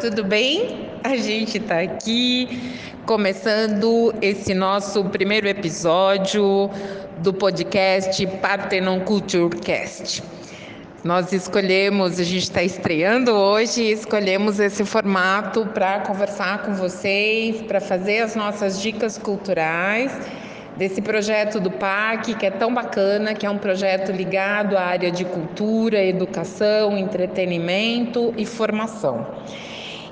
tudo bem? A gente está aqui começando esse nosso primeiro episódio do podcast Parthenon Culturecast. Nós escolhemos, a gente está estreando hoje, escolhemos esse formato para conversar com vocês, para fazer as nossas dicas culturais desse projeto do PAC, que é tão bacana, que é um projeto ligado à área de cultura, educação, entretenimento e formação.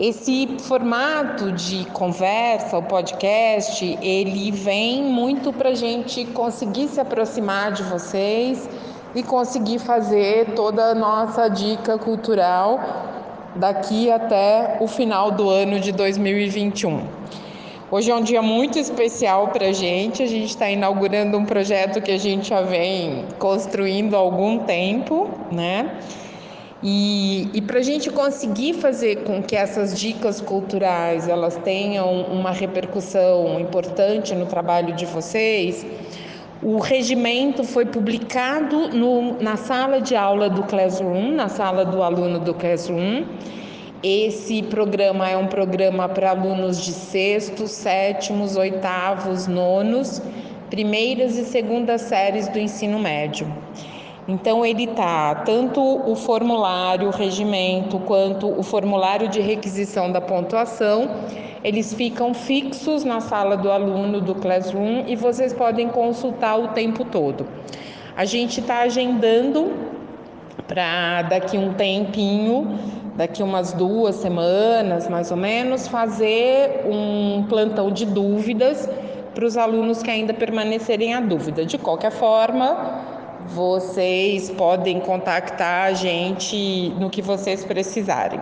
Esse formato de conversa, o podcast, ele vem muito para a gente conseguir se aproximar de vocês e conseguir fazer toda a nossa dica cultural daqui até o final do ano de 2021. Hoje é um dia muito especial para a gente. A gente está inaugurando um projeto que a gente já vem construindo há algum tempo, né? E, e para a gente conseguir fazer com que essas dicas culturais elas tenham uma repercussão importante no trabalho de vocês, o regimento foi publicado no, na sala de aula do Classroom, na sala do aluno do Classroom. Esse programa é um programa para alunos de sextos, sétimos, oitavos, nonos, primeiras e segundas séries do ensino médio. Então ele tá tanto o formulário, o regimento, quanto o formulário de requisição da pontuação, eles ficam fixos na sala do aluno do Classroom e vocês podem consultar o tempo todo. A gente está agendando para daqui um tempinho, daqui umas duas semanas mais ou menos, fazer um plantão de dúvidas para os alunos que ainda permanecerem a dúvida. De qualquer forma, vocês podem contactar a gente no que vocês precisarem.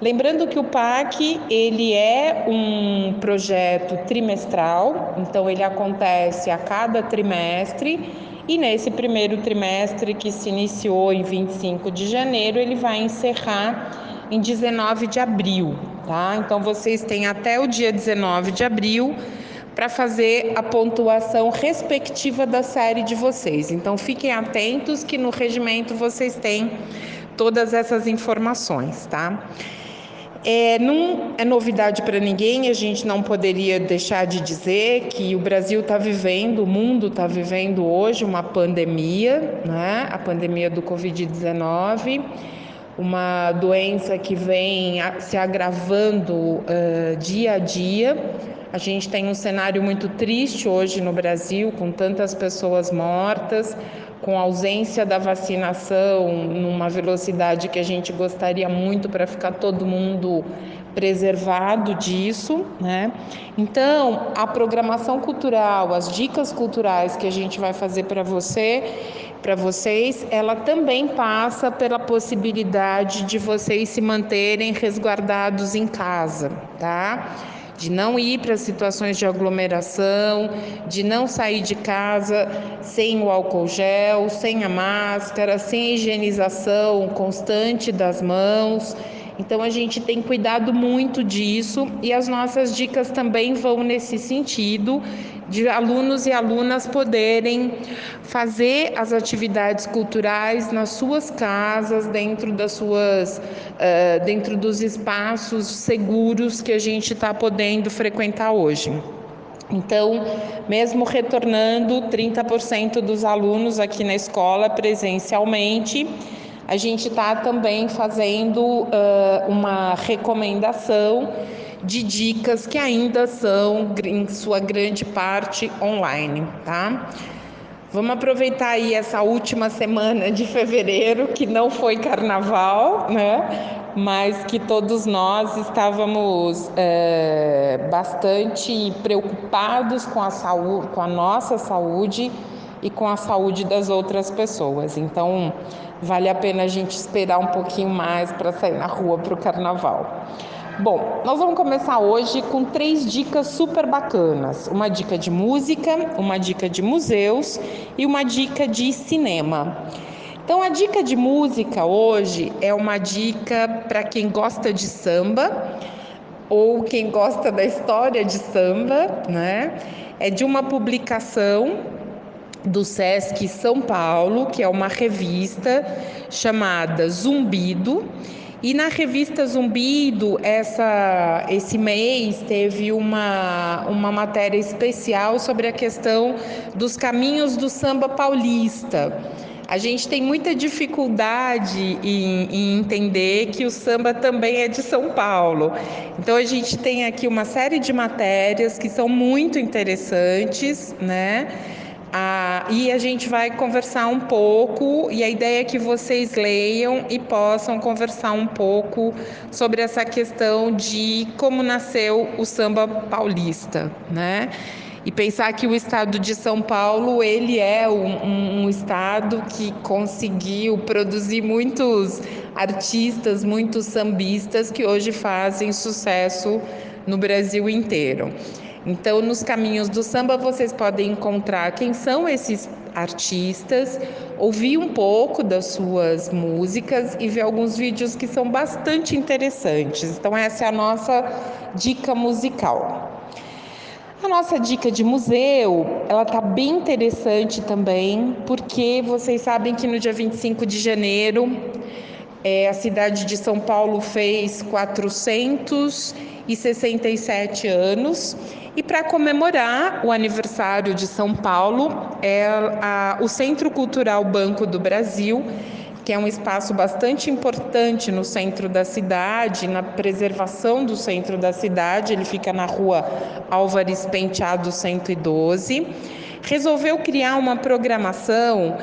Lembrando que o PAC ele é um projeto trimestral, então ele acontece a cada trimestre e nesse primeiro trimestre que se iniciou em 25 de janeiro, ele vai encerrar em 19 de abril, tá? Então vocês têm até o dia 19 de abril para fazer a pontuação respectiva da série de vocês. Então fiquem atentos que no regimento vocês têm todas essas informações, tá? É, não é novidade para ninguém, a gente não poderia deixar de dizer que o Brasil está vivendo, o mundo está vivendo hoje uma pandemia, né? a pandemia do Covid-19, uma doença que vem se agravando uh, dia a dia. A gente tem um cenário muito triste hoje no Brasil, com tantas pessoas mortas, com ausência da vacinação numa velocidade que a gente gostaria muito para ficar todo mundo preservado disso, né? Então, a programação cultural, as dicas culturais que a gente vai fazer para você, para vocês, ela também passa pela possibilidade de vocês se manterem resguardados em casa, tá? de não ir para situações de aglomeração, de não sair de casa sem o álcool gel, sem a máscara, sem a higienização constante das mãos. Então a gente tem cuidado muito disso e as nossas dicas também vão nesse sentido de alunos e alunas poderem fazer as atividades culturais nas suas casas, dentro das suas, uh, dentro dos espaços seguros que a gente está podendo frequentar hoje. Então, mesmo retornando 30% dos alunos aqui na escola presencialmente, a gente está também fazendo uh, uma recomendação de dicas que ainda são, em sua grande parte, online, tá? Vamos aproveitar aí essa última semana de fevereiro, que não foi carnaval, né? Mas que todos nós estávamos é, bastante preocupados com a saúde, com a nossa saúde e com a saúde das outras pessoas. Então, vale a pena a gente esperar um pouquinho mais para sair na rua para o carnaval. Bom, nós vamos começar hoje com três dicas super bacanas: uma dica de música, uma dica de museus e uma dica de cinema. Então, a dica de música hoje é uma dica para quem gosta de samba ou quem gosta da história de samba, né? É de uma publicação do SESC São Paulo, que é uma revista chamada Zumbido. E na revista Zumbido, essa, esse mês, teve uma, uma matéria especial sobre a questão dos caminhos do samba paulista. A gente tem muita dificuldade em, em, entender que o samba também é de São Paulo. Então a gente tem aqui uma série de matérias que são muito interessantes, né? Ah, e a gente vai conversar um pouco, e a ideia é que vocês leiam e possam conversar um pouco sobre essa questão de como nasceu o samba paulista, né? e pensar que o estado de São Paulo ele é um, um, estado que conseguiu produzir muitos artistas, muitos sambistas que hoje fazem sucesso no Brasil inteiro. Então, nos caminhos do samba vocês podem encontrar quem são esses artistas, ouvir um pouco das suas músicas e ver alguns vídeos que são bastante interessantes. Então, essa é a nossa dica musical. A nossa dica de museu, ela tá bem interessante também, porque vocês sabem que no dia 25 de janeiro é, a cidade de São Paulo fez 467 anos e para comemorar o aniversário de São Paulo, é a, o Centro Cultural Banco do Brasil que é um espaço bastante importante no centro da cidade, na preservação do centro da cidade. Ele fica na rua Álvares Penteado 112. Resolveu criar uma programação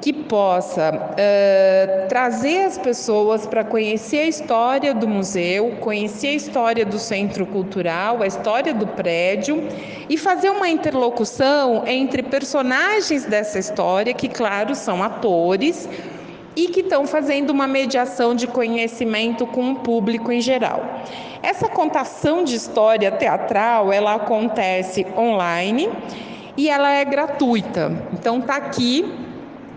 que possa uh, trazer as pessoas para conhecer a história do museu, conhecer a história do centro cultural, a história do prédio e fazer uma interlocução entre personagens dessa história, que, claro, são atores e que estão fazendo uma mediação de conhecimento com o público em geral. Essa contação de história teatral, ela acontece online e ela é gratuita. Então tá aqui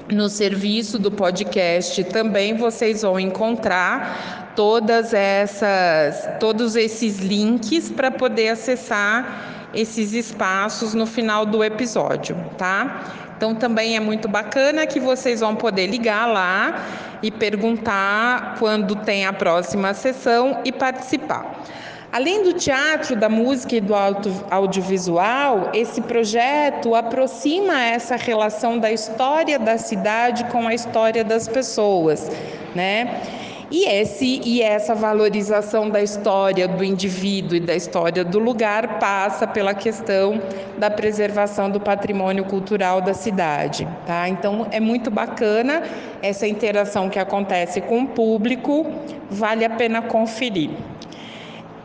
no serviço do podcast também vocês vão encontrar todas essas todos esses links para poder acessar esses espaços no final do episódio, tá? Então também é muito bacana que vocês vão poder ligar lá e perguntar quando tem a próxima sessão e participar. Além do teatro, da música e do audiovisual, esse projeto aproxima essa relação da história da cidade com a história das pessoas, né? E, esse, e essa valorização da história do indivíduo e da história do lugar passa pela questão da preservação do patrimônio cultural da cidade. Tá? Então é muito bacana essa interação que acontece com o público, vale a pena conferir.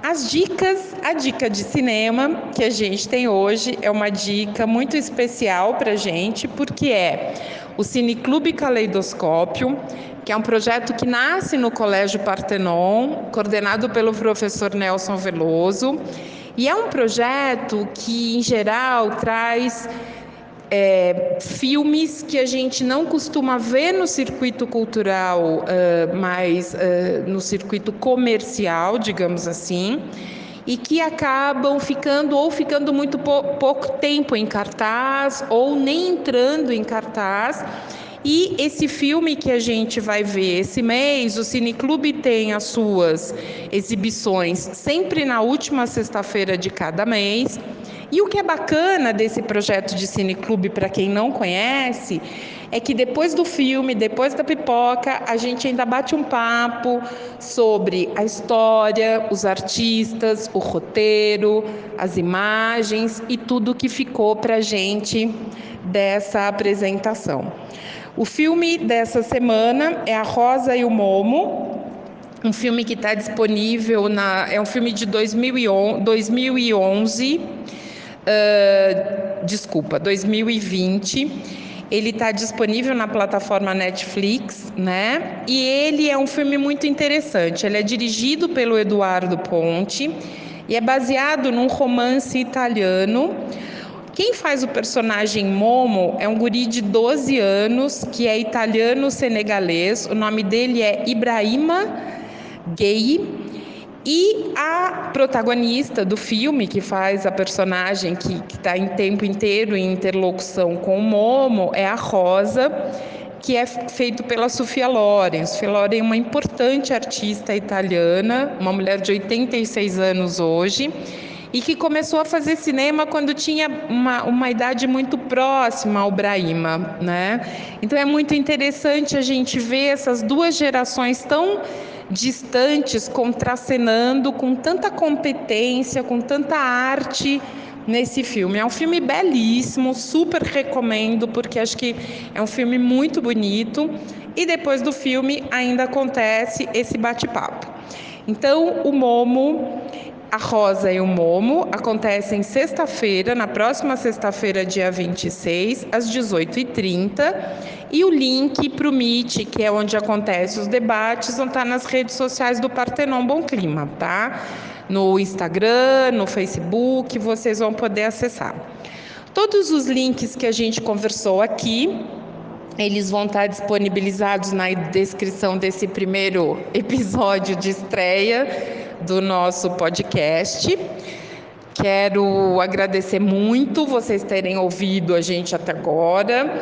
As dicas, a dica de cinema que a gente tem hoje é uma dica muito especial para a gente, porque é o Cineclube Caleidoscópio, que é um projeto que nasce no Colégio Partenon, coordenado pelo professor Nelson Veloso, e é um projeto que, em geral, traz é, filmes que a gente não costuma ver no circuito cultural, uh, mas uh, no circuito comercial, digamos assim, e que acabam ficando ou ficando muito pouco tempo em cartaz ou nem entrando em cartaz e esse filme que a gente vai ver esse mês, o Cineclube tem as suas exibições sempre na última sexta-feira de cada mês. E o que é bacana desse projeto de Cineclube, para quem não conhece, é que depois do filme, depois da pipoca, a gente ainda bate um papo sobre a história, os artistas, o roteiro, as imagens e tudo que ficou para a gente dessa apresentação. O filme dessa semana é A Rosa e o Momo, um filme que está disponível na. É um filme de 2011, uh, desculpa, 2020. Ele está disponível na plataforma Netflix, né? E ele é um filme muito interessante. Ele é dirigido pelo Eduardo Ponte e é baseado num romance italiano. Quem faz o personagem Momo é um guri de 12 anos que é italiano-senegalês. O nome dele é Ibrahima Gay. E a protagonista do filme, que faz a personagem que está em tempo inteiro em interlocução com o Momo, é a Rosa, que é feito pela Sofia Loren. Sofia Loren é uma importante artista italiana, uma mulher de 86 anos hoje, e que começou a fazer cinema quando tinha uma, uma idade muito próxima ao Brahima, né? Então é muito interessante a gente ver essas duas gerações tão distantes contracenando com tanta competência, com tanta arte nesse filme. É um filme belíssimo, super recomendo, porque acho que é um filme muito bonito. E depois do filme ainda acontece esse bate-papo. Então, o Momo, a Rosa e o Momo acontecem sexta-feira, na próxima sexta-feira, dia 26, às 18h30. E o link para o Meet, que é onde acontecem os debates, vão estar nas redes sociais do Partenon Bom Clima, tá? no Instagram, no Facebook, vocês vão poder acessar. Todos os links que a gente conversou aqui, eles vão estar disponibilizados na descrição desse primeiro episódio de estreia do nosso podcast. Quero agradecer muito vocês terem ouvido a gente até agora.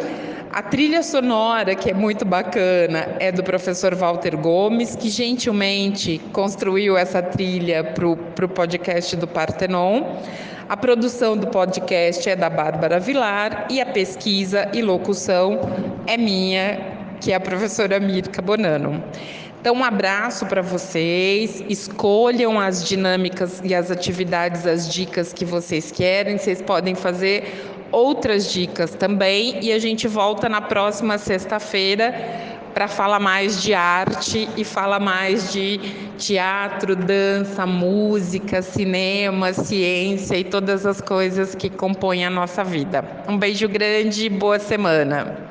A trilha sonora, que é muito bacana, é do professor Walter Gomes, que gentilmente construiu essa trilha para o podcast do Partenon. A produção do podcast é da Bárbara Vilar e a pesquisa e locução é minha, que é a professora Mirka Bonano. Então, um abraço para vocês. Escolham as dinâmicas e as atividades, as dicas que vocês querem. Vocês podem fazer outras dicas também e a gente volta na próxima sexta-feira para falar mais de arte e falar mais de teatro, dança, música, cinema, ciência e todas as coisas que compõem a nossa vida. Um beijo grande e boa semana.